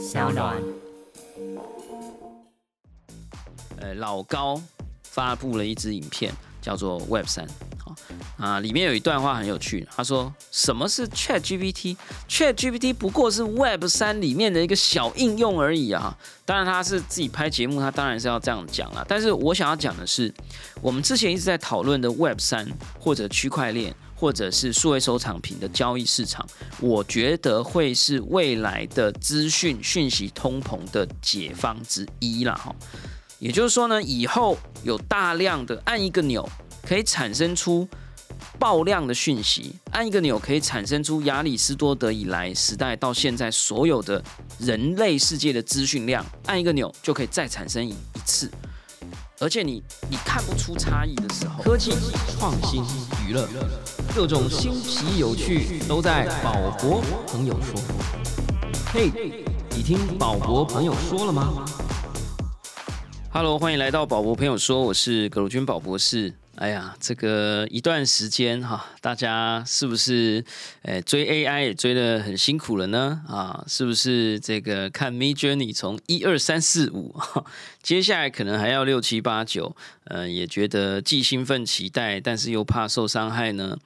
小暖。呃，老高发布了一支影片，叫做 Web 三。啊，里面有一段话很有趣，他说：“什么是 Chat GPT？Chat GPT 不过是 Web 三里面的一个小应用而已啊。”当然，他是自己拍节目，他当然是要这样讲了。但是我想要讲的是，我们之前一直在讨论的 Web 三或者区块链。或者是数位收藏品的交易市场，我觉得会是未来的资讯讯息通膨的解方之一啦。哈。也就是说呢，以后有大量的按一个钮可以产生出爆量的讯息，按一个钮可以产生出亚里士多德以来时代到现在所有的人类世界的资讯量，按一个钮就可以再产生一次，而且你你看不出差异的时候，科技创新娱乐。各种新奇有趣都在宝博朋友说。嘿，你听宝博朋友说了吗？Hello，欢迎来到宝博朋友说，我是葛鲁军宝博士。哎呀，这个一段时间哈，大家是不是诶追 AI 也追得很辛苦了呢？啊，是不是这个看 Me Journey 从一二三四五，接下来可能还要六七八九，呃，也觉得既兴奋期待，但是又怕受伤害呢？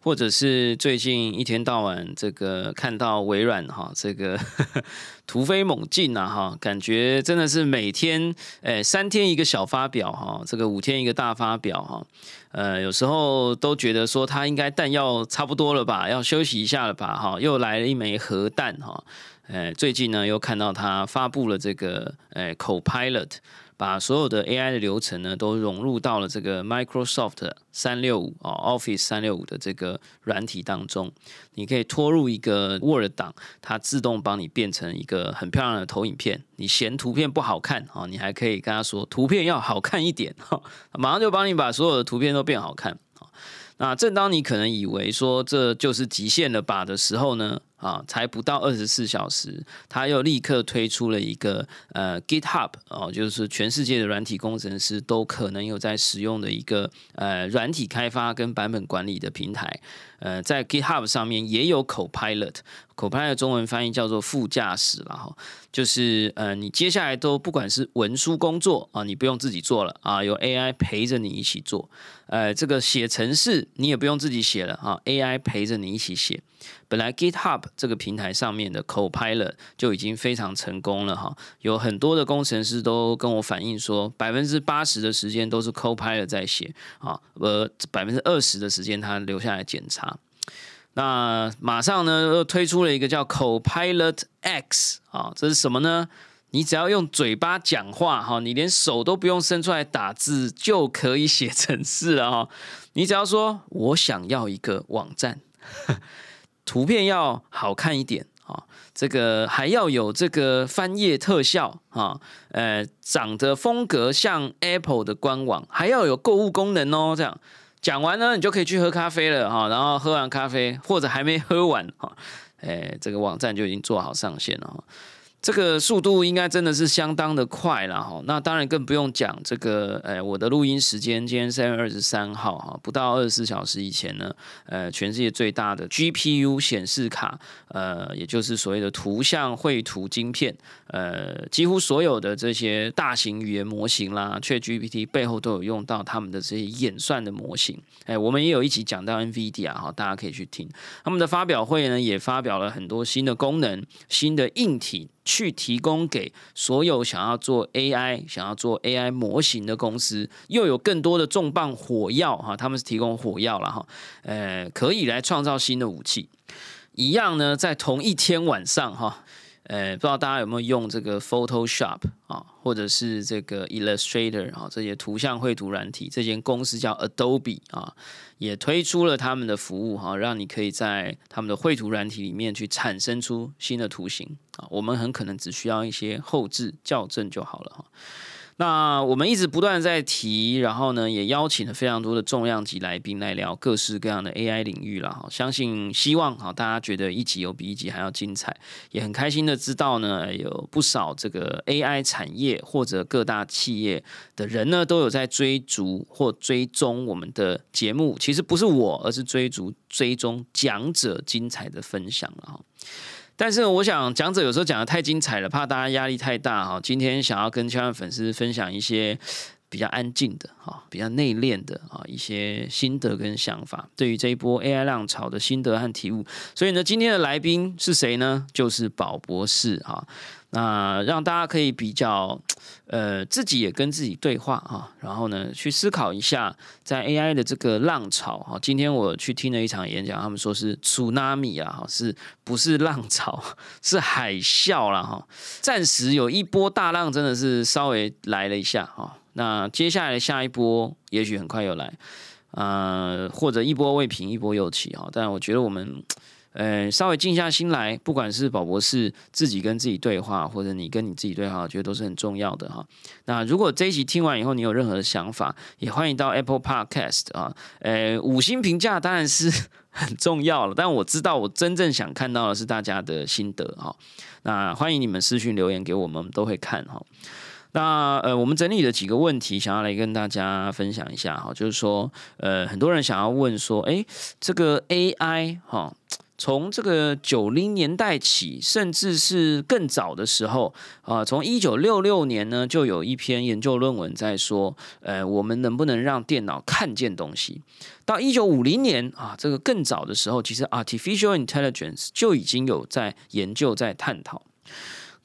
或者是最近一天到晚这个看到微软哈，这个 突飞猛进呐哈，感觉真的是每天诶三天一个小发表哈，这个五天一个大发表哈，呃有时候都觉得说它应该弹药差不多了吧，要休息一下了吧哈，又来了一枚核弹哈，诶最近呢又看到它发布了这个诶 Copilot。把所有的 AI 的流程呢，都融入到了这个 Microsoft 三六五啊 Office 三六五的这个软体当中。你可以拖入一个 Word 档，它自动帮你变成一个很漂亮的投影片。你嫌图片不好看啊，你还可以跟他说图片要好看一点哈，马上就帮你把所有的图片都变好看。那正当你可能以为说这就是极限了吧的时候呢？啊，才不到二十四小时，他又立刻推出了一个呃 GitHub 哦，就是全世界的软体工程师都可能有在使用的一个呃软体开发跟版本管理的平台。呃，在 GitHub 上面也有 Copilot，Copilot 中文翻译叫做副驾驶了哈，就是呃你接下来都不管是文书工作啊，你不用自己做了啊，有 AI 陪着你一起做。呃，这个写程式你也不用自己写了啊，AI 陪着你一起写。本来 GitHub 这个平台上面的 Copilot 就已经非常成功了哈，有很多的工程师都跟我反映说，百分之八十的时间都是 Copilot 在写啊，而百分之二十的时间他留下来检查。那马上呢又推出了一个叫 Copilot X 啊，这是什么呢？你只要用嘴巴讲话哈，你连手都不用伸出来打字就可以写程式了哈。你只要说我想要一个网站。图片要好看一点啊，这个还要有这个翻页特效啊，呃，长得风格像 Apple 的官网，还要有购物功能哦。这样讲完呢，你就可以去喝咖啡了哈。然后喝完咖啡或者还没喝完哈，哎，这个网站就已经做好上线了。这个速度应该真的是相当的快了哈，那当然更不用讲这个，呃，我的录音时间今天三月二十三号哈，不到二十四小时以前呢，呃，全世界最大的 GPU 显示卡，呃，也就是所谓的图像绘图晶片，呃，几乎所有的这些大型语言模型啦，ChatGPT 背后都有用到他们的这些演算的模型，哎，我们也有一起讲到 NVIDIA 哈，大家可以去听他们的发表会呢，也发表了很多新的功能、新的硬体。去提供给所有想要做 AI、想要做 AI 模型的公司，又有更多的重磅火药哈，他们是提供火药了哈，呃，可以来创造新的武器。一样呢，在同一天晚上哈。呃，不知道大家有没有用这个 Photoshop 啊，或者是这个 Illustrator 啊，这些图像绘图软体，这间公司叫 Adobe 啊，也推出了他们的服务哈，让你可以在他们的绘图软体里面去产生出新的图形啊。我们很可能只需要一些后置校正就好了哈。那我们一直不断在提，然后呢，也邀请了非常多的重量级来宾来聊各式各样的 AI 领域了哈。相信希望哈，大家觉得一集有比一集还要精彩，也很开心的知道呢，有不少这个 AI 产业或者各大企业的人呢，都有在追逐或追踪我们的节目。其实不是我，而是追逐追踪讲者精彩的分享了哈。但是我想讲者有时候讲的太精彩了，怕大家压力太大哈。今天想要跟千万粉丝分享一些。比较安静的哈，比较内敛的啊，一些心得跟想法，对于这一波 AI 浪潮的心得和体悟。所以呢，今天的来宾是谁呢？就是宝博士哈。那让大家可以比较，呃，自己也跟自己对话啊，然后呢，去思考一下，在 AI 的这个浪潮哈。今天我去听了一场演讲，他们说是 tsunami 啊，哈，是不是浪潮？是海啸了哈。暂时有一波大浪，真的是稍微来了一下哈。那接下来下一波，也许很快又来，呃，或者一波未平，一波又起哈。但我觉得我们，呃，稍微静下心来，不管是宝博士自己跟自己对话，或者你跟你自己对话，我觉得都是很重要的哈。那如果这一集听完以后，你有任何的想法，也欢迎到 Apple Podcast 啊，呃，五星评价当然是很重要了。但我知道，我真正想看到的是大家的心得哈。那欢迎你们私讯留言给我们，我们都会看哈。那呃，我们整理了几个问题，想要来跟大家分享一下哈，就是说，呃，很多人想要问说，哎，这个 AI 哈，从这个九零年代起，甚至是更早的时候啊，从一九六六年呢，就有一篇研究论文在说，呃，我们能不能让电脑看见东西？到一九五零年啊，这个更早的时候，其实 artificial intelligence 就已经有在研究，在探讨。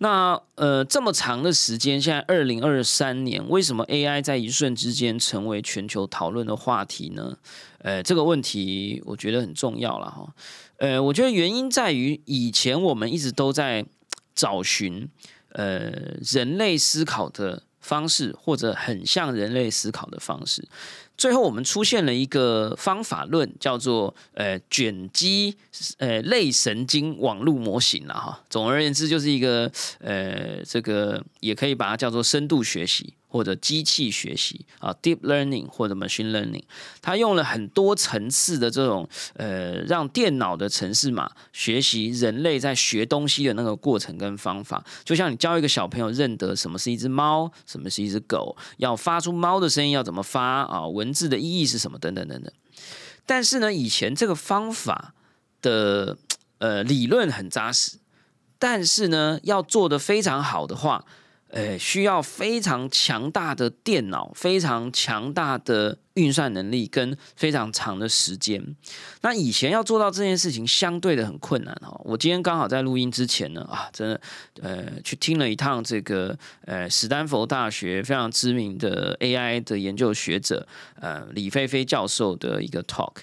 那呃，这么长的时间，现在二零二三年，为什么 AI 在一瞬之间成为全球讨论的话题呢？呃，这个问题我觉得很重要了哈。呃，我觉得原因在于以前我们一直都在找寻呃人类思考的方式，或者很像人类思考的方式。最后，我们出现了一个方法论，叫做呃卷积呃类神经网络模型了哈。总而言之，就是一个呃这个也可以把它叫做深度学习。或者机器学习啊，deep learning 或者 machine learning，它用了很多层次的这种呃，让电脑的程式码学习人类在学东西的那个过程跟方法。就像你教一个小朋友认得什么是一只猫，什么是一只狗，要发出猫的声音要怎么发啊，文字的意义是什么等等等等。但是呢，以前这个方法的呃理论很扎实，但是呢，要做的非常好的话。诶，需要非常强大的电脑，非常强大的运算能力，跟非常长的时间。那以前要做到这件事情，相对的很困难哈。我今天刚好在录音之前呢，啊，真的，呃，去听了一趟这个，呃，史丹佛大学非常知名的 AI 的研究学者，呃，李飞飞教授的一个 talk。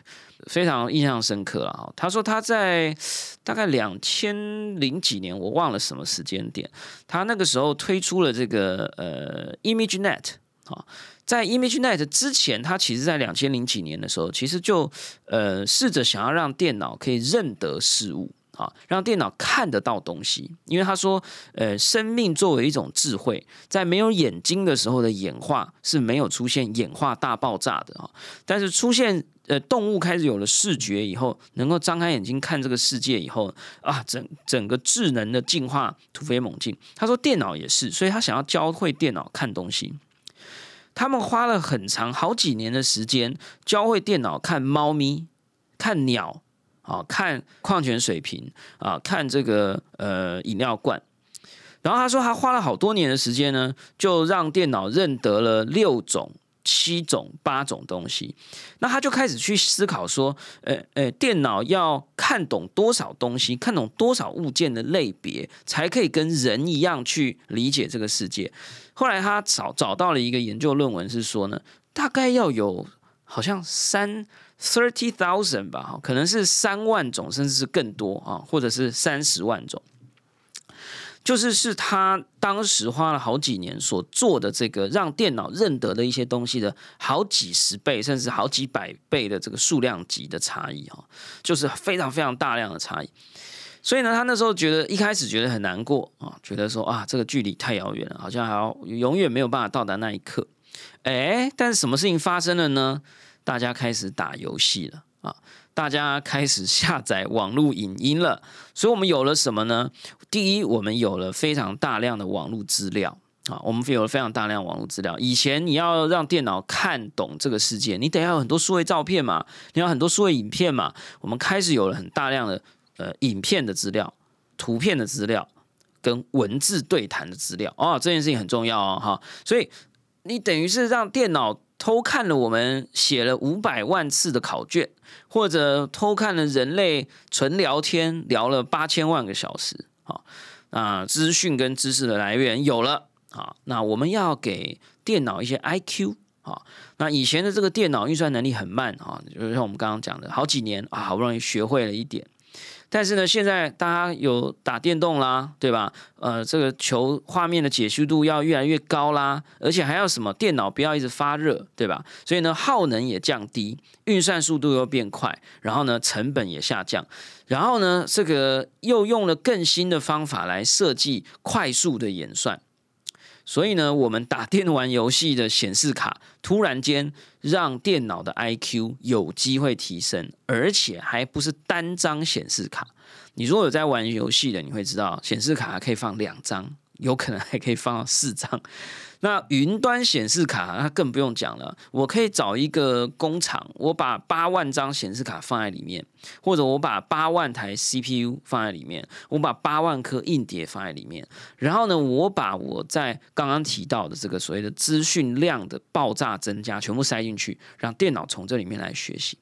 非常印象深刻了哈，他说他在大概两千零几年，我忘了什么时间点，他那个时候推出了这个呃 ImageNet 啊，在 ImageNet 之前，他其实在两千零几年的时候，其实就呃试着想要让电脑可以认得事物。啊，让电脑看得到东西，因为他说，呃，生命作为一种智慧，在没有眼睛的时候的演化是没有出现演化大爆炸的啊。但是出现呃动物开始有了视觉以后，能够张开眼睛看这个世界以后啊，整整个智能的进化突飞猛进。他说电脑也是，所以他想要教会电脑看东西。他们花了很长好几年的时间，教会电脑看猫咪、看鸟。啊，看矿泉水瓶啊，看这个呃饮料罐，然后他说他花了好多年的时间呢，就让电脑认得了六种、七种、八种东西。那他就开始去思考说，呃呃，电脑要看懂多少东西，看懂多少物件的类别，才可以跟人一样去理解这个世界。后来他找找到了一个研究论文，是说呢，大概要有好像三。Thirty thousand 吧，可能是三万种，甚至是更多啊，或者是三十万种。就是是他当时花了好几年所做的这个，让电脑认得的一些东西的好几十倍，甚至好几百倍的这个数量级的差异哈，就是非常非常大量的差异。所以呢，他那时候觉得一开始觉得很难过啊，觉得说啊，这个距离太遥远了，好像还要永远没有办法到达那一刻。哎，但是什么事情发生了呢？大家开始打游戏了啊！大家开始下载网络影音了，所以我们有了什么呢？第一，我们有了非常大量的网络资料啊！我们有了非常大量网络资料。以前你要让电脑看懂这个世界，你得要很多数位照片嘛，你要很多数位影片嘛。我们开始有了很大量的呃影片的资料、图片的资料跟文字对谈的资料哦，这件事情很重要哦，哈，所以你等于是让电脑偷看了我们写了五百万次的考卷，或者偷看了人类纯聊天聊了八千万个小时，好，那资讯跟知识的来源有了，好，那我们要给电脑一些 I Q。好，那以前的这个电脑运算能力很慢啊，就是像我们刚刚讲的，好几年啊，好不容易学会了一点。但是呢，现在大家有打电动啦，对吧？呃，这个求画面的解析度要越来越高啦，而且还要什么电脑不要一直发热，对吧？所以呢，耗能也降低，运算速度又变快，然后呢，成本也下降，然后呢，这个又用了更新的方法来设计快速的演算。所以呢，我们打电玩游戏的显示卡突然间让电脑的 IQ 有机会提升，而且还不是单张显示卡。你如果有在玩游戏的，你会知道显示卡可以放两张，有可能还可以放到四张。那云端显示卡，那更不用讲了。我可以找一个工厂，我把八万张显示卡放在里面，或者我把八万台 CPU 放在里面，我把八万颗硬碟放在里面，然后呢，我把我在刚刚提到的这个所谓的资讯量的爆炸增加全部塞进去，让电脑从这里面来学习。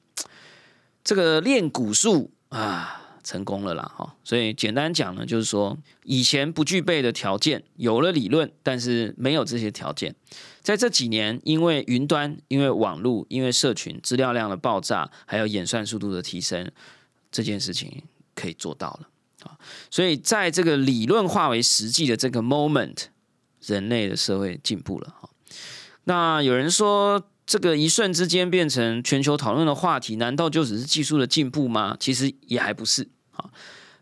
这个练古术啊！成功了啦，哈，所以简单讲呢，就是说以前不具备的条件有了理论，但是没有这些条件，在这几年，因为云端、因为网络、因为社群资料量的爆炸，还有演算速度的提升，这件事情可以做到了啊。所以在这个理论化为实际的这个 moment，人类的社会进步了哈。那有人说。这个一瞬之间变成全球讨论的话题，难道就只是技术的进步吗？其实也还不是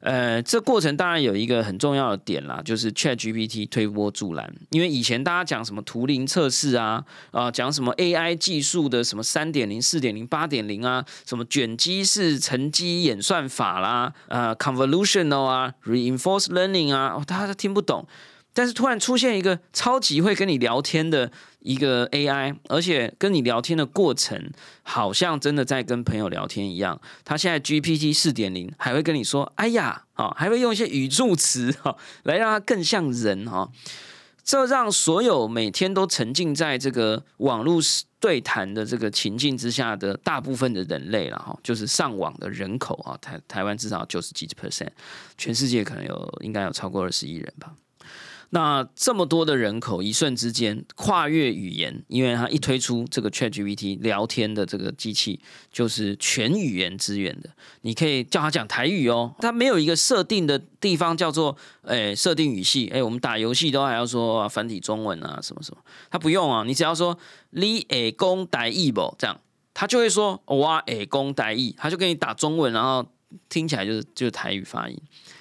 呃，这过程当然有一个很重要的点啦，就是 Chat GPT 推波助澜。因为以前大家讲什么图灵测试啊，啊，讲什么 AI 技术的什么三点零、四点零、八点零啊，什么卷积式乘积演算法啦，呃，convolutional 啊，reinforced learning 啊，大家都听不懂。但是突然出现一个超级会跟你聊天的一个 AI，而且跟你聊天的过程好像真的在跟朋友聊天一样。他现在 GPT 四点零还会跟你说“哎呀”啊，还会用一些语助词哈，来让它更像人哈。这让所有每天都沉浸在这个网络对谈的这个情境之下的大部分的人类了哈，就是上网的人口啊，台台湾至少九十几 percent，全世界可能有应该有超过二十亿人吧。那这么多的人口，一瞬之间跨越语言，因为它一推出这个 ChatGPT 聊天的这个机器，就是全语言资源的。你可以叫它讲台语哦，它没有一个设定的地方叫做诶设定语系。诶，我们打游戏都还要说繁体中文啊，什么什么，它不用啊，你只要说你诶公台语不这样，它就会说哇诶公台语，它就给你打中文，然后听起来就是就是台语发音。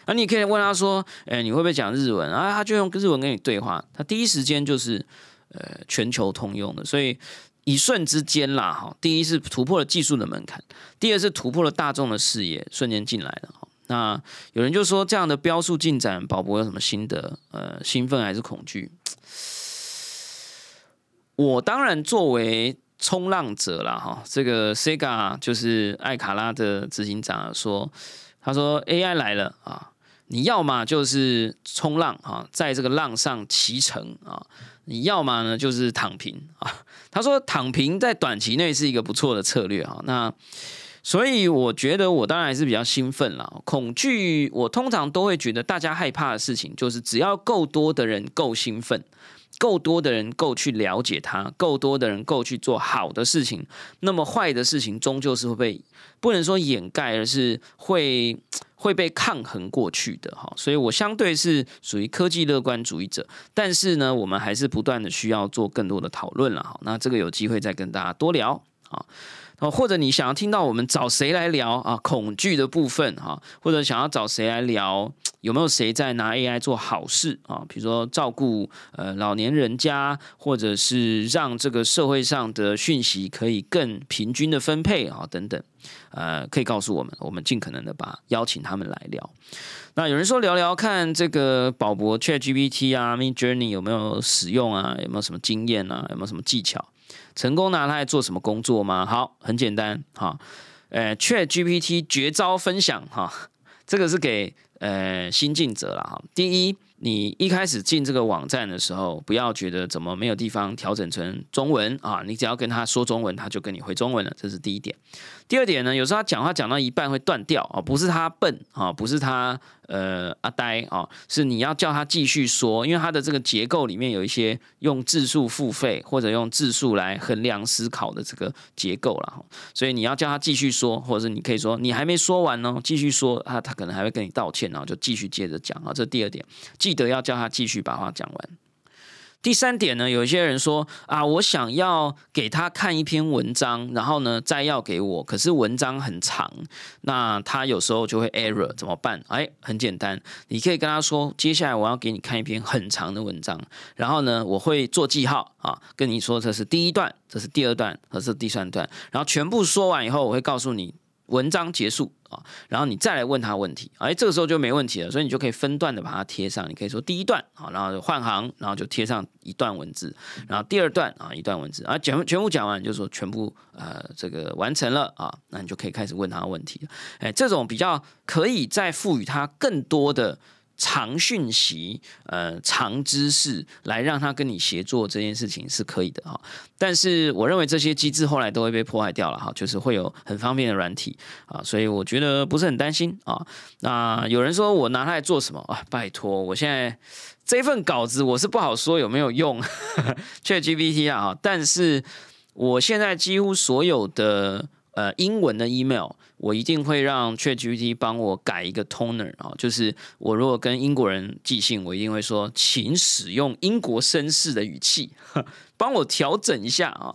那，你可以问他说：“哎，你会不会讲日文？”啊，他就用日文跟你对话。他第一时间就是呃全球通用的，所以一瞬之间啦，哈，第一是突破了技术的门槛，第二是突破了大众的视野，瞬间进来了。那有人就说这样的标速进展，宝博有什么心得？呃，兴奋还是恐惧？我当然作为冲浪者了，哈，这个 Sega 就是艾卡拉的执行长说，他说 AI 来了啊。你要么就是冲浪啊，在这个浪上骑乘啊；你要么呢就是躺平啊。他说躺平在短期内是一个不错的策略啊。那所以我觉得我当然还是比较兴奋了。恐惧我通常都会觉得大家害怕的事情，就是只要够多的人够兴奋，够多的人够去了解它，够多的人够去做好的事情，那么坏的事情终究是会被不能说掩盖，而是会。会被抗衡过去的哈，所以我相对是属于科技乐观主义者，但是呢，我们还是不断的需要做更多的讨论了哈。那这个有机会再跟大家多聊啊。哦，或者你想要听到我们找谁来聊啊？恐惧的部分哈，或者想要找谁来聊？有没有谁在拿 AI 做好事啊？比如说照顾呃老年人家，或者是让这个社会上的讯息可以更平均的分配啊？等等，呃，可以告诉我们，我们尽可能的把邀请他们来聊。那有人说聊聊看这个宝博 ChatGPT 啊，Mid Journey 有没有使用啊？有没有什么经验啊？有没有什么技巧？成功拿它来做什么工作吗？好，很简单哈。呃，Chat GPT 绝招分享哈，这个是给呃新进者了哈。第一，你一开始进这个网站的时候，不要觉得怎么没有地方调整成中文啊，你只要跟他说中文，他就跟你回中文了，这是第一点。第二点呢，有时候他讲话讲到一半会断掉啊，不是他笨啊，不是他呃阿呆啊，是你要叫他继续说，因为他的这个结构里面有一些用字数付费或者用字数来衡量思考的这个结构了，所以你要叫他继续说，或者是你可以说你还没说完呢，继续说他，他可能还会跟你道歉，然后就继续接着讲啊，这第二点，记得要叫他继续把话讲完。第三点呢，有一些人说啊，我想要给他看一篇文章，然后呢再要给我，可是文章很长，那他有时候就会 error，怎么办？哎，很简单，你可以跟他说，接下来我要给你看一篇很长的文章，然后呢我会做记号啊，跟你说这是第一段，这是第二段，这是第三段，然后全部说完以后，我会告诉你。文章结束啊，然后你再来问他问题，哎，这个时候就没问题了，所以你就可以分段的把它贴上。你可以说第一段啊，然后换行，然后就贴上一段文字，然后第二段啊一段文字，啊全全部讲完，就说全部呃这个完成了啊，那你就可以开始问他问题了。哎，这种比较可以再赋予他更多的。长讯息，呃，长知识来让他跟你协作这件事情是可以的哈，但是我认为这些机制后来都会被破坏掉了哈，就是会有很方便的软体啊，所以我觉得不是很担心啊。那有人说我拿它来做什么啊？拜托，我现在这份稿子我是不好说有没有用，ChatGPT 啊，但是我现在几乎所有的。呃，英文的 email 我一定会让 ChatGPT 帮我改一个 toner 啊，就是我如果跟英国人寄信，我一定会说，请使用英国绅士的语气，帮我调整一下啊。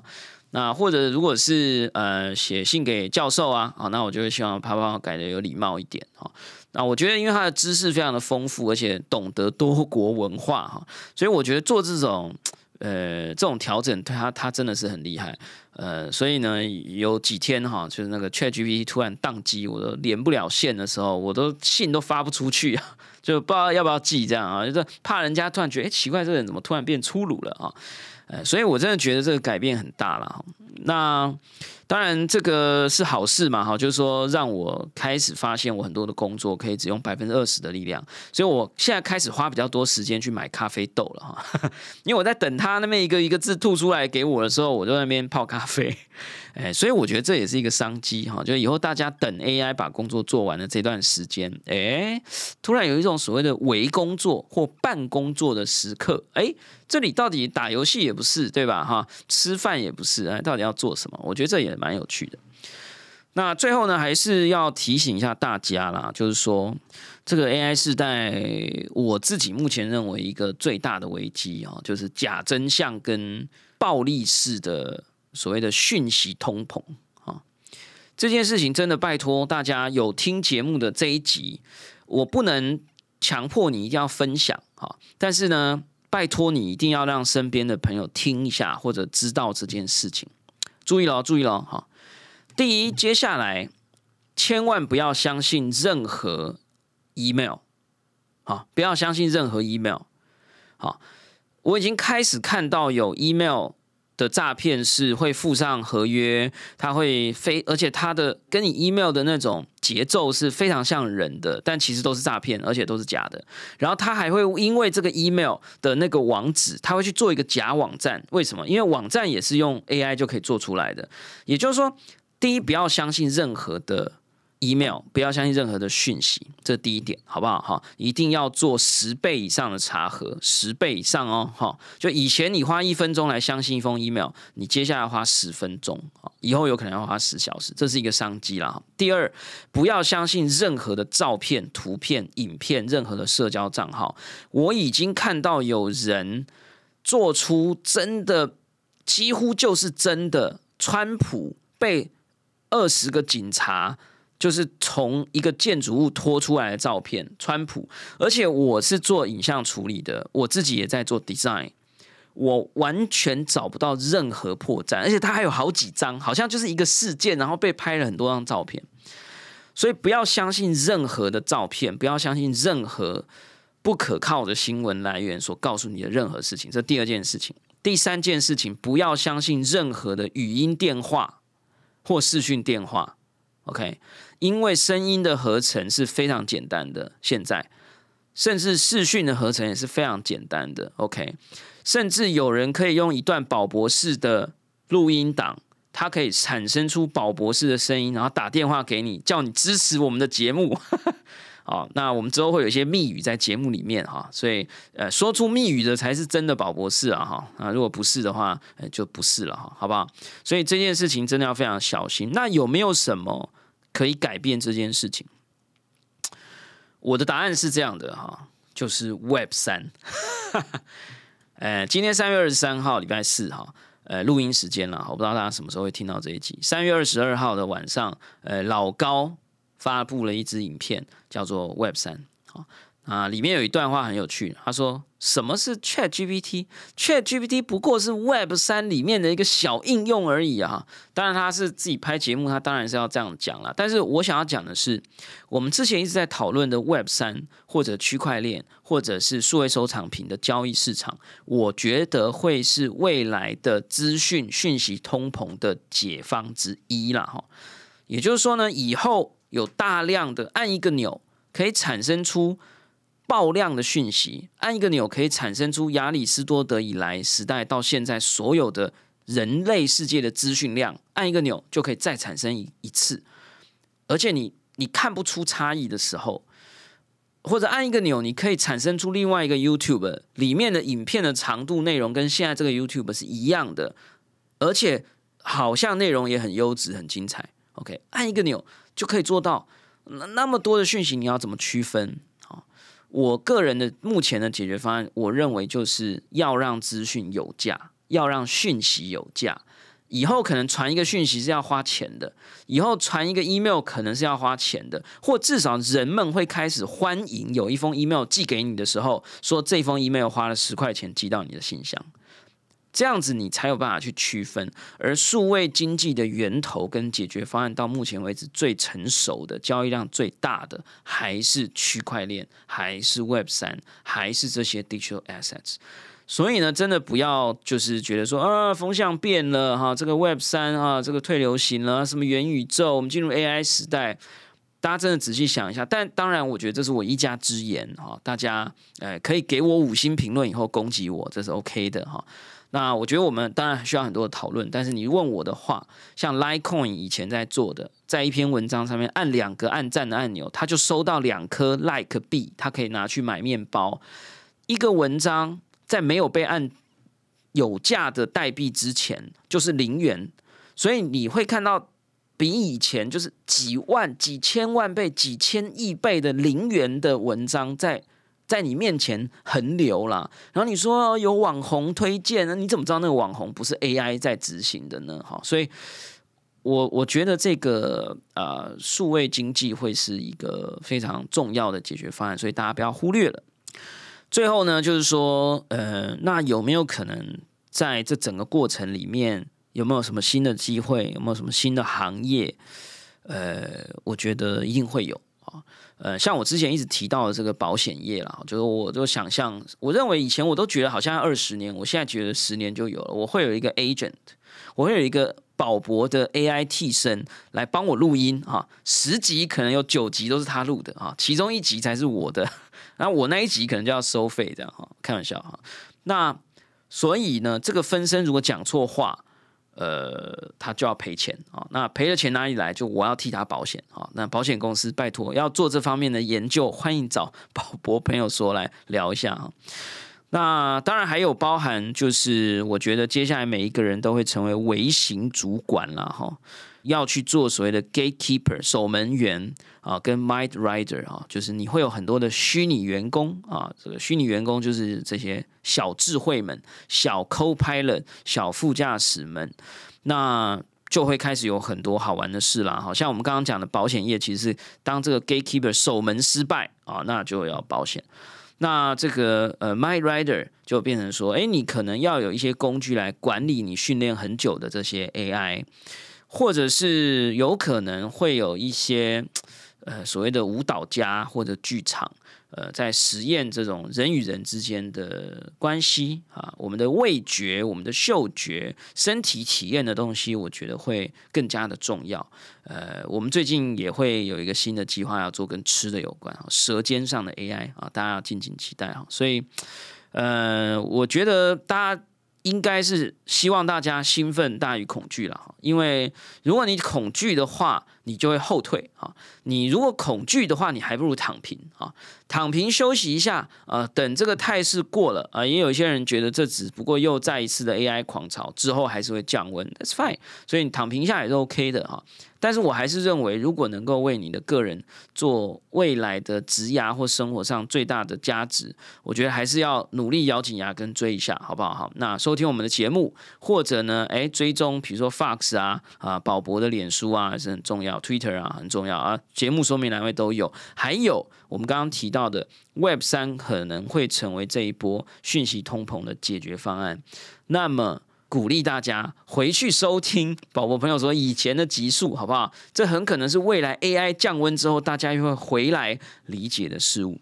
那或者如果是呃写信给教授啊，啊，那我就会希望他帮我改的有礼貌一点啊。那我觉得，因为他的知识非常的丰富，而且懂得多国文化哈，所以我觉得做这种。呃，这种调整对他，他真的是很厉害。呃，所以呢，有几天哈，就是那个 ChatGPT 突然宕机，我都连不了线的时候，我都信都发不出去啊，就不知道要不要寄这样啊，就是怕人家突然觉得，哎，奇怪，这个人怎么突然变粗鲁了啊？呃，所以我真的觉得这个改变很大了。那当然，这个是好事嘛，哈，就是说让我开始发现我很多的工作可以只用百分之二十的力量，所以我现在开始花比较多时间去买咖啡豆了哈，因为我在等他那边一个一个字吐出来给我的时候，我就在那边泡咖啡。哎，所以我觉得这也是一个商机哈，就以后大家等 AI 把工作做完的这段时间，哎，突然有一种所谓的微工作或半工作的时刻，哎，这里到底打游戏也不是对吧？哈，吃饭也不是，哎，到底要做什么？我觉得这也蛮有趣的。那最后呢，还是要提醒一下大家啦，就是说这个 AI 时代，我自己目前认为一个最大的危机啊，就是假真相跟暴力式的。所谓的讯息通膨啊，这件事情真的拜托大家有听节目的这一集，我不能强迫你一定要分享哈，但是呢，拜托你一定要让身边的朋友听一下或者知道这件事情。注意了，注意了哈。第一，接下来千万不要相信任何 email，好，不要相信任何 email。好，我已经开始看到有 email。的诈骗是会附上合约，他会非，而且他的跟你 email 的那种节奏是非常像人的，但其实都是诈骗，而且都是假的。然后他还会因为这个 email 的那个网址，他会去做一个假网站。为什么？因为网站也是用 AI 就可以做出来的。也就是说，第一，不要相信任何的。Email 不要相信任何的讯息，这第一点，好不好？哈，一定要做十倍以上的查核，十倍以上哦，哈。就以前你花一分钟来相信一封 email，你接下来花十分钟，以后有可能要花十小时，这是一个商机啦。第二，不要相信任何的照片、图片、影片，任何的社交账号。我已经看到有人做出真的，几乎就是真的，川普被二十个警察。就是从一个建筑物拖出来的照片，川普，而且我是做影像处理的，我自己也在做 design，我完全找不到任何破绽，而且他还有好几张，好像就是一个事件，然后被拍了很多张照片，所以不要相信任何的照片，不要相信任何不可靠的新闻来源所告诉你的任何事情，这第二件事情，第三件事情，不要相信任何的语音电话或视讯电话。OK，因为声音的合成是非常简单的，现在甚至视讯的合成也是非常简单的。OK，甚至有人可以用一段宝博士的录音档，它可以产生出宝博士的声音，然后打电话给你，叫你支持我们的节目。好，那我们之后会有一些密语在节目里面哈，所以呃，说出密语的才是真的宝博士啊哈啊，如果不是的话，就不是了哈，好不好？所以这件事情真的要非常小心。那有没有什么可以改变这件事情？我的答案是这样的哈，就是 Web 三。呃，今天三月二十三号，礼拜四哈，呃，录音时间了，我不知道大家什么时候会听到这一集。三月二十二号的晚上，呃，老高。发布了一支影片，叫做 Web 三，好啊，里面有一段话很有趣。他说：“什么是 Chat GPT？Chat GPT 不过是 Web 三里面的一个小应用而已啊！当然，他是自己拍节目，他当然是要这样讲了。但是我想要讲的是，我们之前一直在讨论的 Web 三，或者区块链，或者是数位收藏品的交易市场，我觉得会是未来的资讯讯息通膨的解方之一了哈。也就是说呢，以后。有大量的按一个钮可以产生出爆量的讯息，按一个钮可以产生出亚里士多德以来时代到现在所有的人类世界的资讯量，按一个钮就可以再产生一一次，而且你你看不出差异的时候，或者按一个钮你可以产生出另外一个 YouTube 里面的影片的长度内容跟现在这个 YouTube 是一样的，而且好像内容也很优质很精彩。OK，按一个钮。就可以做到那那么多的讯息，你要怎么区分？好，我个人的目前的解决方案，我认为就是要让资讯有价，要让讯息有价。以后可能传一个讯息是要花钱的，以后传一个 email 可能是要花钱的，或至少人们会开始欢迎有一封 email 寄给你的时候，说这封 email 花了十块钱寄到你的信箱。这样子你才有办法去区分，而数位经济的源头跟解决方案到目前为止最成熟的、交易量最大的，还是区块链，还是 Web 三，还是这些 digital assets。所以呢，真的不要就是觉得说啊，风向变了哈，这个 Web 三啊，这个退流行了，什么元宇宙，我们进入 AI 时代，大家真的仔细想一下。但当然，我觉得这是我一家之言哈，大家呃可以给我五星评论以后攻击我，这是 OK 的哈。那我觉得我们当然需要很多的讨论，但是你问我的话，像 Litecoin 以前在做的，在一篇文章上面按两个按赞的按钮，他就收到两颗 Like 币，他可以拿去买面包。一个文章在没有被按有价的代币之前，就是零元，所以你会看到比以前就是几万、几千万倍、几千亿倍的零元的文章在。在你面前横流了，然后你说有网红推荐，那你怎么知道那个网红不是 AI 在执行的呢？哈，所以我我觉得这个呃数位经济会是一个非常重要的解决方案，所以大家不要忽略了。最后呢，就是说，呃，那有没有可能在这整个过程里面，有没有什么新的机会？有没有什么新的行业？呃，我觉得一定会有呃，像我之前一直提到的这个保险业啦，就是我就想象，我认为以前我都觉得好像二十年，我现在觉得十年就有了。我会有一个 agent，我会有一个保博的 AI 替身来帮我录音啊，十集可能有九集都是他录的啊，其中一集才是我的，那我那一集可能就要收费这样哈，开玩笑哈。那所以呢，这个分身如果讲错话。呃，他就要赔钱啊！那赔了钱哪里来？就我要替他保险啊！那保险公司拜托要做这方面的研究，欢迎找宝博朋友说来聊一下啊！那当然还有包含，就是我觉得接下来每一个人都会成为微型主管了哈。要去做所谓的 gatekeeper 守门员啊，跟 mind rider 啊，就是你会有很多的虚拟员工啊，这个虚拟员工就是这些小智慧们、小 co-pilot、小副驾驶们，那就会开始有很多好玩的事啦。好像我们刚刚讲的保险业，其实是当这个 gatekeeper 守门失败啊，那就要保险。那这个呃 mind rider 就变成说，哎，你可能要有一些工具来管理你训练很久的这些 AI。或者是有可能会有一些呃所谓的舞蹈家或者剧场，呃，在实验这种人与人之间的关系啊，我们的味觉、我们的嗅觉、身体体验的东西，我觉得会更加的重要。呃，我们最近也会有一个新的计划要做跟吃的有关啊，舌尖上的 AI 啊，大家要敬请期待哈。所以，呃，我觉得大家。应该是希望大家兴奋大于恐惧了哈，因为如果你恐惧的话，你就会后退啊；你如果恐惧的话，你还不如躺平啊，躺平休息一下啊，等这个态势过了啊。也有一些人觉得这只不过又再一次的 AI 狂潮，之后还是会降温，That's fine，所以你躺平一下也是 OK 的哈。但是我还是认为，如果能够为你的个人做未来的职涯或生活上最大的价值，我觉得还是要努力咬紧牙根追一下，好不好？好，那收听我们的节目，或者呢，哎，追踪，比如说 Fox 啊啊，宝博的脸书啊，是很重要，Twitter 啊很重要啊，节目说明栏位都有。还有我们刚刚提到的 Web 三可能会成为这一波讯息通膨的解决方案，那么。鼓励大家回去收听宝 宝朋友说以前的集数，好不好？这很可能是未来 AI 降温之后，大家又会回来理解的事物。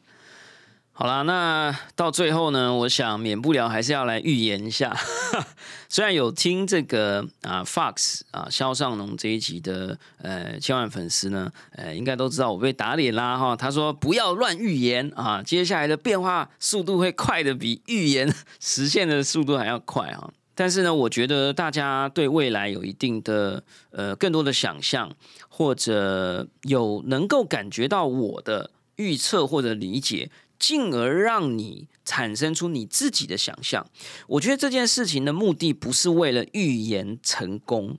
好啦，那到最后呢，我想免不了还是要来预言一下。虽然有听这个啊 Fox 啊肖尚龙这一集的呃千万粉丝呢，呃应该都知道我被打脸啦哈。他说不要乱预言啊，接下来的变化速度会快的比预言实现的速度还要快啊。但是呢，我觉得大家对未来有一定的呃更多的想象，或者有能够感觉到我的预测或者理解，进而让你产生出你自己的想象。我觉得这件事情的目的不是为了预言成功，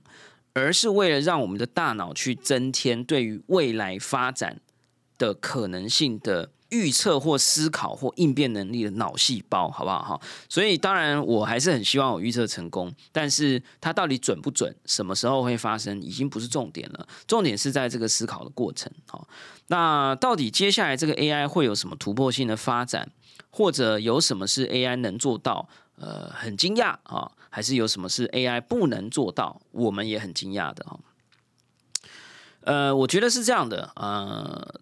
而是为了让我们的大脑去增添对于未来发展的可能性的。预测或思考或应变能力的脑细胞，好不好哈？所以当然我还是很希望我预测成功，但是它到底准不准，什么时候会发生，已经不是重点了。重点是在这个思考的过程。好，那到底接下来这个 AI 会有什么突破性的发展，或者有什么是 AI 能做到？呃，很惊讶啊，还是有什么是 AI 不能做到？我们也很惊讶的哈。呃，我觉得是这样的，呃。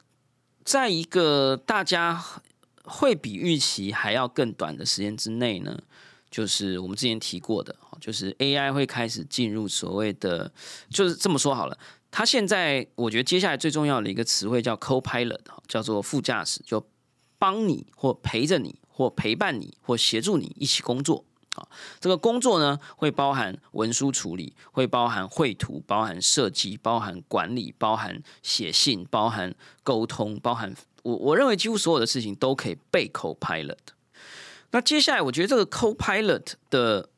在一个大家会比预期还要更短的时间之内呢，就是我们之前提过的，就是 AI 会开始进入所谓的，就是这么说好了。它现在我觉得接下来最重要的一个词汇叫 Co-pilot，叫做副驾驶，就帮你或陪着你或陪伴你或协助你一起工作。这个工作呢，会包含文书处理，会包含绘图，包含设计，包含管理，包含写信，包含沟通，包含我我认为几乎所有的事情都可以被 co-pilot。那接下来，我觉得这个 co-pilot 的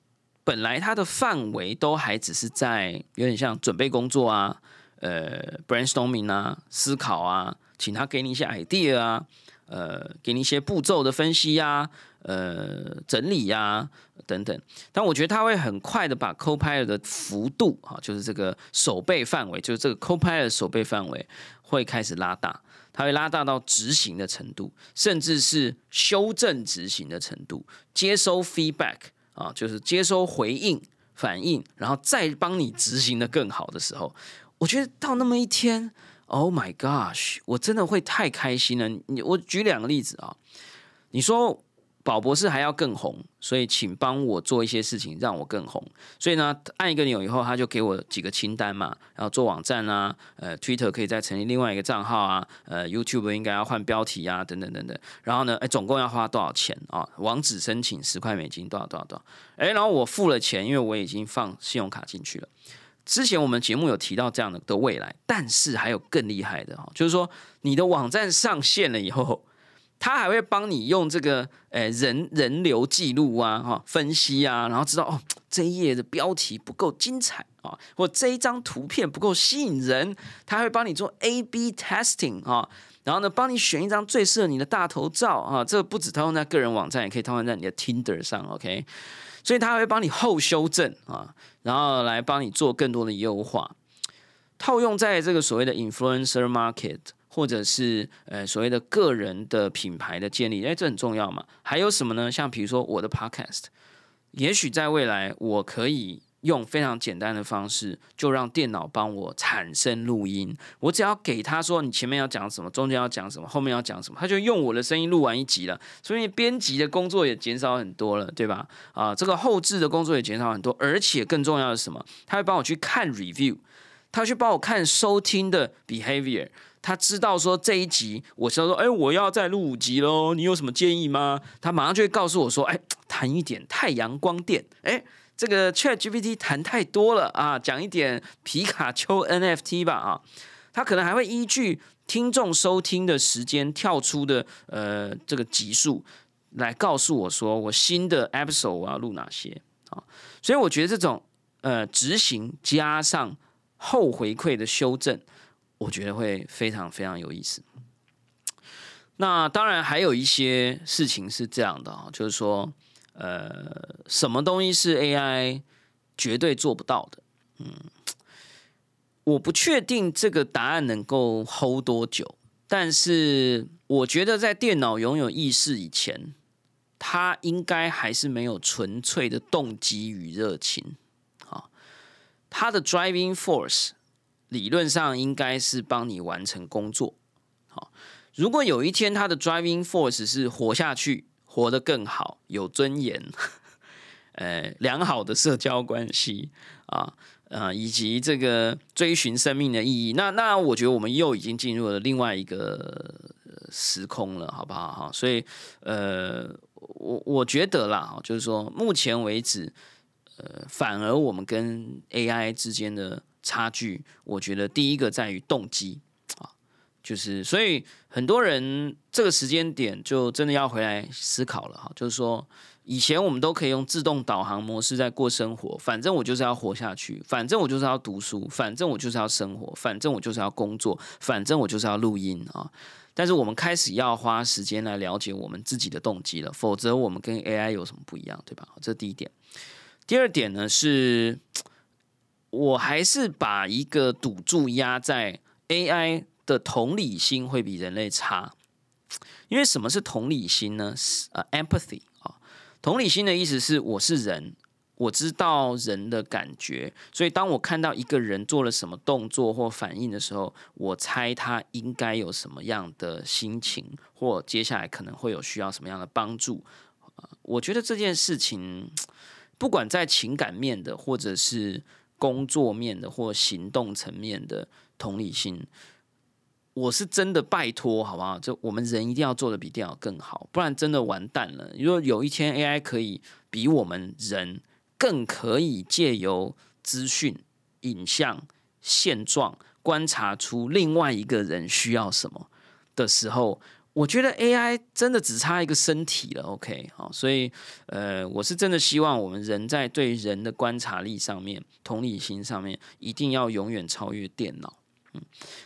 本来它的范围都还只是在有点像准备工作啊，呃，brainstorming 啊，思考啊，请他给你一些 idea 啊，呃，给你一些步骤的分析呀。呃，整理呀，等等，但我觉得他会很快的把 Copilot 的幅度啊，就是这个手背范围，就是这个 Copilot 手背范围会开始拉大，它会拉大到执行的程度，甚至是修正执行的程度，接收 feedback 啊，就是接收回应反应，然后再帮你执行的更好的时候，我觉得到那么一天，Oh my gosh，我真的会太开心了。你我举两个例子啊，你说。宝博士还要更红，所以请帮我做一些事情，让我更红。所以呢，按一个钮以后，他就给我几个清单嘛，然后做网站啊，呃，Twitter 可以再成立另外一个账号啊，呃，YouTube 应该要换标题啊，等等等等。然后呢，哎，总共要花多少钱啊？网址申请十块美金，多少多少多少？哎，然后我付了钱，因为我已经放信用卡进去了。之前我们节目有提到这样的的未来，但是还有更厉害的哈，就是说你的网站上线了以后。它还会帮你用这个诶人人流记录啊哈分析啊，然后知道哦这一页的标题不够精彩啊，或这一张图片不够吸引人，它会帮你做 A/B testing 啊，然后呢帮你选一张最适合你的大头照啊，这个不止套用在个人网站，也可以套用在你的 Tinder 上，OK？所以他会帮你后修正啊，然后来帮你做更多的优化，套用在这个所谓的 influencer market。或者是呃所谓的个人的品牌的建立，哎，这很重要嘛。还有什么呢？像比如说我的 podcast，也许在未来我可以用非常简单的方式，就让电脑帮我产生录音。我只要给他说你前面要讲什么，中间要讲什么，后面要讲什么，他就用我的声音录完一集了。所以编辑的工作也减少很多了，对吧？啊，这个后置的工作也减少很多，而且更重要的是什么？他会帮我去看 review，他去帮我看收听的 behavior。他知道说这一集，我是说，哎，我要再录五集喽，你有什么建议吗？他马上就会告诉我说，哎，谈一点太阳光电，哎。这个 Chat GPT 谈太多了啊，讲一点皮卡丘 NFT 吧啊，它可能还会依据听众收听的时间跳出的呃这个级数来告诉我说我新的 episode 我要录哪些啊，所以我觉得这种呃执行加上后回馈的修正，我觉得会非常非常有意思。那当然还有一些事情是这样的啊，就是说。呃，什么东西是 AI 绝对做不到的？嗯，我不确定这个答案能够 hold 多久，但是我觉得在电脑拥有意识以前，它应该还是没有纯粹的动机与热情。啊，它的 driving force 理论上应该是帮你完成工作。好，如果有一天它的 driving force 是活下去。活得更好，有尊严，呃，良好的社交关系啊，呃，以及这个追寻生命的意义。那那，我觉得我们又已经进入了另外一个时空了，好不好？哈，所以，呃，我我觉得啦，就是说，目前为止，呃，反而我们跟 AI 之间的差距，我觉得第一个在于动机。就是，所以很多人这个时间点就真的要回来思考了哈。就是说，以前我们都可以用自动导航模式在过生活，反正我就是要活下去，反正我就是要读书，反正我就是要生活，反正我就是要工作，反正我就是要录音啊。但是我们开始要花时间来了解我们自己的动机了，否则我们跟 AI 有什么不一样，对吧？这第一点。第二点呢是，我还是把一个赌注压在 AI。的同理心会比人类差，因为什么是同理心呢？呃，empathy 啊，同理心的意思是我是人，我知道人的感觉，所以当我看到一个人做了什么动作或反应的时候，我猜他应该有什么样的心情，或接下来可能会有需要什么样的帮助。我觉得这件事情，不管在情感面的，或者是工作面的，或行动层面的同理心。我是真的拜托，好不好？就我们人一定要做的比电脑更好，不然真的完蛋了。如果有一天 AI 可以比我们人更可以借由资讯、影像、现状观察出另外一个人需要什么的时候，我觉得 AI 真的只差一个身体了。OK，好，所以呃，我是真的希望我们人在对人的观察力上面、同理心上面，一定要永远超越电脑。嗯，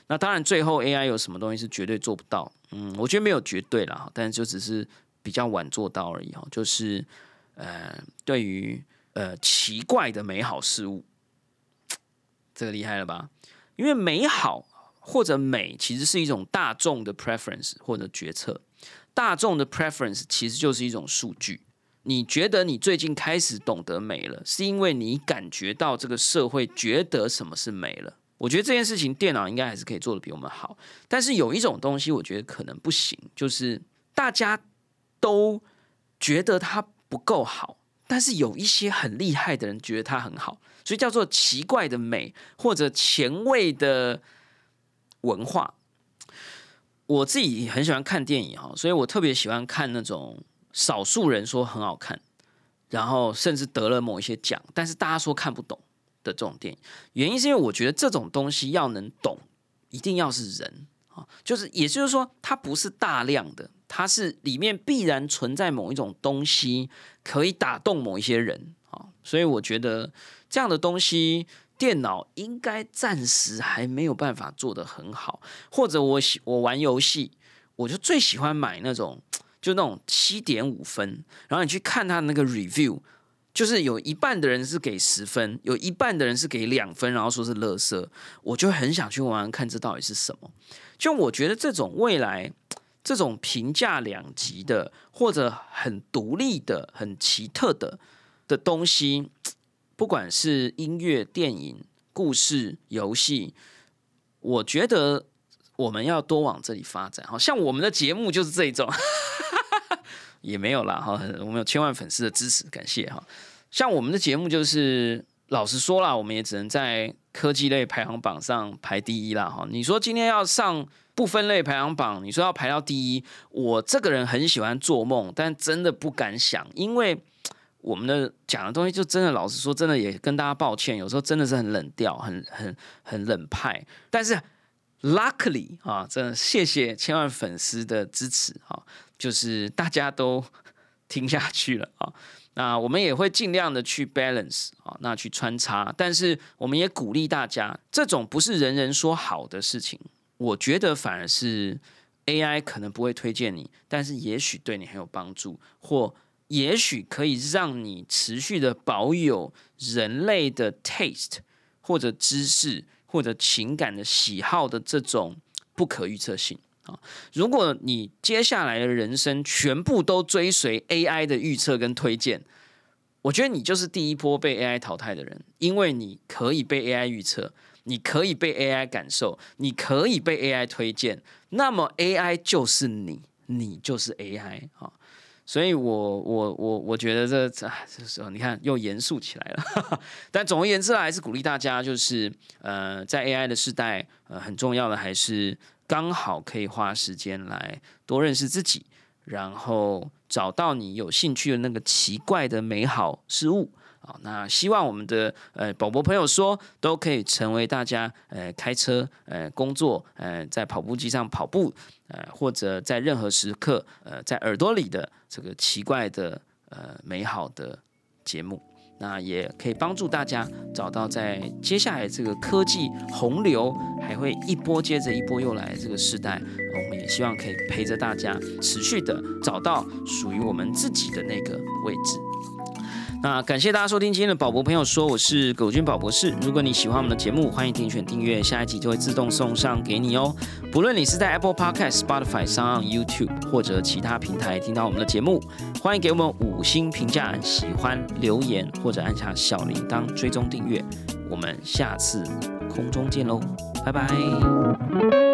那当然，最后 AI 有什么东西是绝对做不到？嗯，我觉得没有绝对啦，但是就只是比较晚做到而已哈。就是呃，对于呃奇怪的美好事物，这个厉害了吧？因为美好或者美其实是一种大众的 preference 或者决策。大众的 preference 其实就是一种数据。你觉得你最近开始懂得美了，是因为你感觉到这个社会觉得什么是美了。我觉得这件事情电脑应该还是可以做的比我们好，但是有一种东西我觉得可能不行，就是大家都觉得它不够好，但是有一些很厉害的人觉得它很好，所以叫做奇怪的美或者前卫的文化。我自己很喜欢看电影哈，所以我特别喜欢看那种少数人说很好看，然后甚至得了某一些奖，但是大家说看不懂。的这种电影，原因是因为我觉得这种东西要能懂，一定要是人啊，就是也就是说，它不是大量的，它是里面必然存在某一种东西可以打动某一些人啊，所以我觉得这样的东西，电脑应该暂时还没有办法做得很好，或者我喜我玩游戏，我就最喜欢买那种就那种七点五分，然后你去看他的那个 review。就是有一半的人是给十分，有一半的人是给两分，然后说是乐色，我就很想去玩玩看这到底是什么。就我觉得这种未来这种评价两极的或者很独立的、很奇特的的东西，不管是音乐、电影、故事、游戏，我觉得我们要多往这里发展。好像我们的节目就是这一种，也没有啦哈。我们有千万粉丝的支持，感谢哈。像我们的节目就是，老实说啦，我们也只能在科技类排行榜上排第一啦哈。你说今天要上不分类排行榜，你说要排到第一，我这个人很喜欢做梦，但真的不敢想，因为。我们的讲的东西就真的，老实说，真的也跟大家抱歉，有时候真的是很冷调，很很很冷派。但是，luckily 啊，真的谢谢千万粉丝的支持啊，就是大家都 听下去了啊。那我们也会尽量的去 balance 啊，那去穿插。但是我们也鼓励大家，这种不是人人说好的事情，我觉得反而是 AI 可能不会推荐你，但是也许对你很有帮助或。也许可以让你持续的保有人类的 taste 或者知识或者情感的喜好的这种不可预测性啊！如果你接下来的人生全部都追随 AI 的预测跟推荐，我觉得你就是第一波被 AI 淘汰的人，因为你可以被 AI 预测，你可以被 AI 感受，你可以被 AI 推荐，那么 AI 就是你，你就是 AI 啊！所以，我我我我觉得这这这时候，你看又严肃起来了。但总而言之，还是鼓励大家，就是呃，在 AI 的时代，呃，很重要的还是刚好可以花时间来多认识自己，然后找到你有兴趣的那个奇怪的美好事物。啊，那希望我们的呃宝宝朋友说，都可以成为大家呃开车呃工作呃在跑步机上跑步呃或者在任何时刻呃在耳朵里的这个奇怪的呃美好的节目，那也可以帮助大家找到在接下来这个科技洪流还会一波接着一波又来这个时代，我们也希望可以陪着大家持续的找到属于我们自己的那个位置。那感谢大家收听今天的宝博朋友说，我是狗君宝博士。如果你喜欢我们的节目，欢迎点选订阅，下一集就会自动送上给你哦。不论你是在 Apple Podcast、Spotify 上、YouTube 或者其他平台听到我们的节目，欢迎给我们五星评价、喜欢留言或者按下小铃铛追踪订阅。我们下次空中见喽，拜拜。